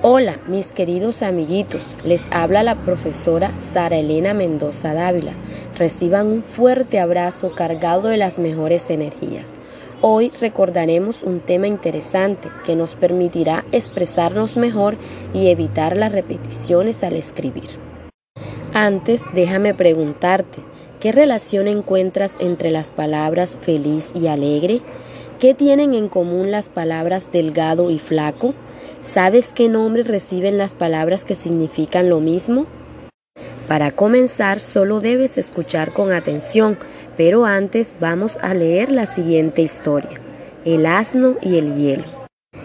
Hola, mis queridos amiguitos. Les habla la profesora Sara Elena Mendoza Dávila. Reciban un fuerte abrazo cargado de las mejores energías. Hoy recordaremos un tema interesante que nos permitirá expresarnos mejor y evitar las repeticiones al escribir. Antes, déjame preguntarte, ¿qué relación encuentras entre las palabras feliz y alegre? ¿Qué tienen en común las palabras delgado y flaco? ¿Sabes qué nombre reciben las palabras que significan lo mismo? Para comenzar, solo debes escuchar con atención, pero antes vamos a leer la siguiente historia. El asno y el hielo.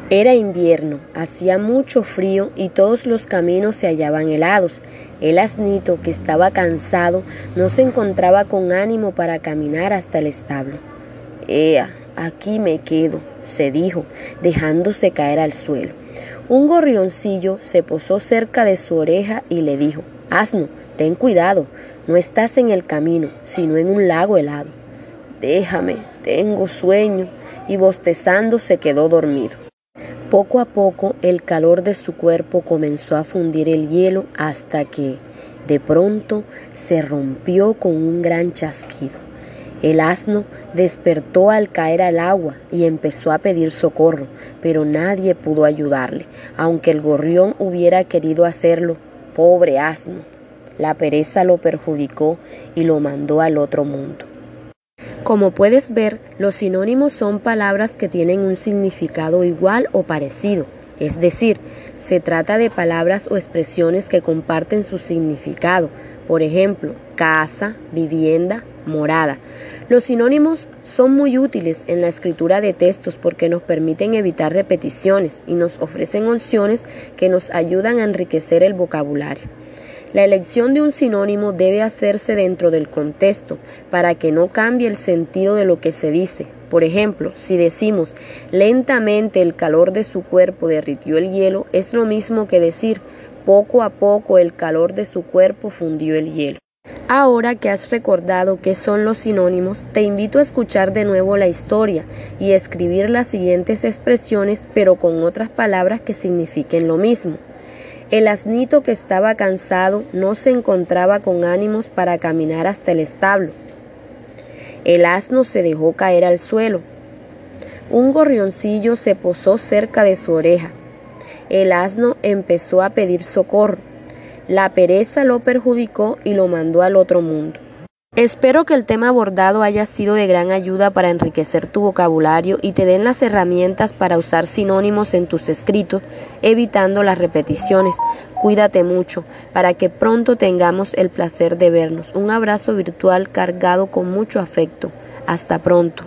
Era invierno, hacía mucho frío y todos los caminos se hallaban helados. El asnito, que estaba cansado, no se encontraba con ánimo para caminar hasta el establo. Ea, aquí me quedo, se dijo, dejándose caer al suelo. Un gorrioncillo se posó cerca de su oreja y le dijo, Asno, ten cuidado, no estás en el camino, sino en un lago helado. Déjame, tengo sueño, y bostezando se quedó dormido. Poco a poco el calor de su cuerpo comenzó a fundir el hielo hasta que, de pronto, se rompió con un gran chasquido. El asno despertó al caer al agua y empezó a pedir socorro, pero nadie pudo ayudarle, aunque el gorrión hubiera querido hacerlo. Pobre asno. La pereza lo perjudicó y lo mandó al otro mundo. Como puedes ver, los sinónimos son palabras que tienen un significado igual o parecido, es decir, se trata de palabras o expresiones que comparten su significado, por ejemplo, casa, vivienda, morada. Los sinónimos son muy útiles en la escritura de textos porque nos permiten evitar repeticiones y nos ofrecen opciones que nos ayudan a enriquecer el vocabulario. La elección de un sinónimo debe hacerse dentro del contexto para que no cambie el sentido de lo que se dice. Por ejemplo, si decimos lentamente el calor de su cuerpo derritió el hielo, es lo mismo que decir poco a poco el calor de su cuerpo fundió el hielo. Ahora que has recordado qué son los sinónimos, te invito a escuchar de nuevo la historia y escribir las siguientes expresiones pero con otras palabras que signifiquen lo mismo. El asnito que estaba cansado no se encontraba con ánimos para caminar hasta el establo. El asno se dejó caer al suelo. Un gorrioncillo se posó cerca de su oreja. El asno empezó a pedir socorro. La pereza lo perjudicó y lo mandó al otro mundo. Espero que el tema abordado haya sido de gran ayuda para enriquecer tu vocabulario y te den las herramientas para usar sinónimos en tus escritos, evitando las repeticiones. Cuídate mucho para que pronto tengamos el placer de vernos. Un abrazo virtual cargado con mucho afecto. Hasta pronto.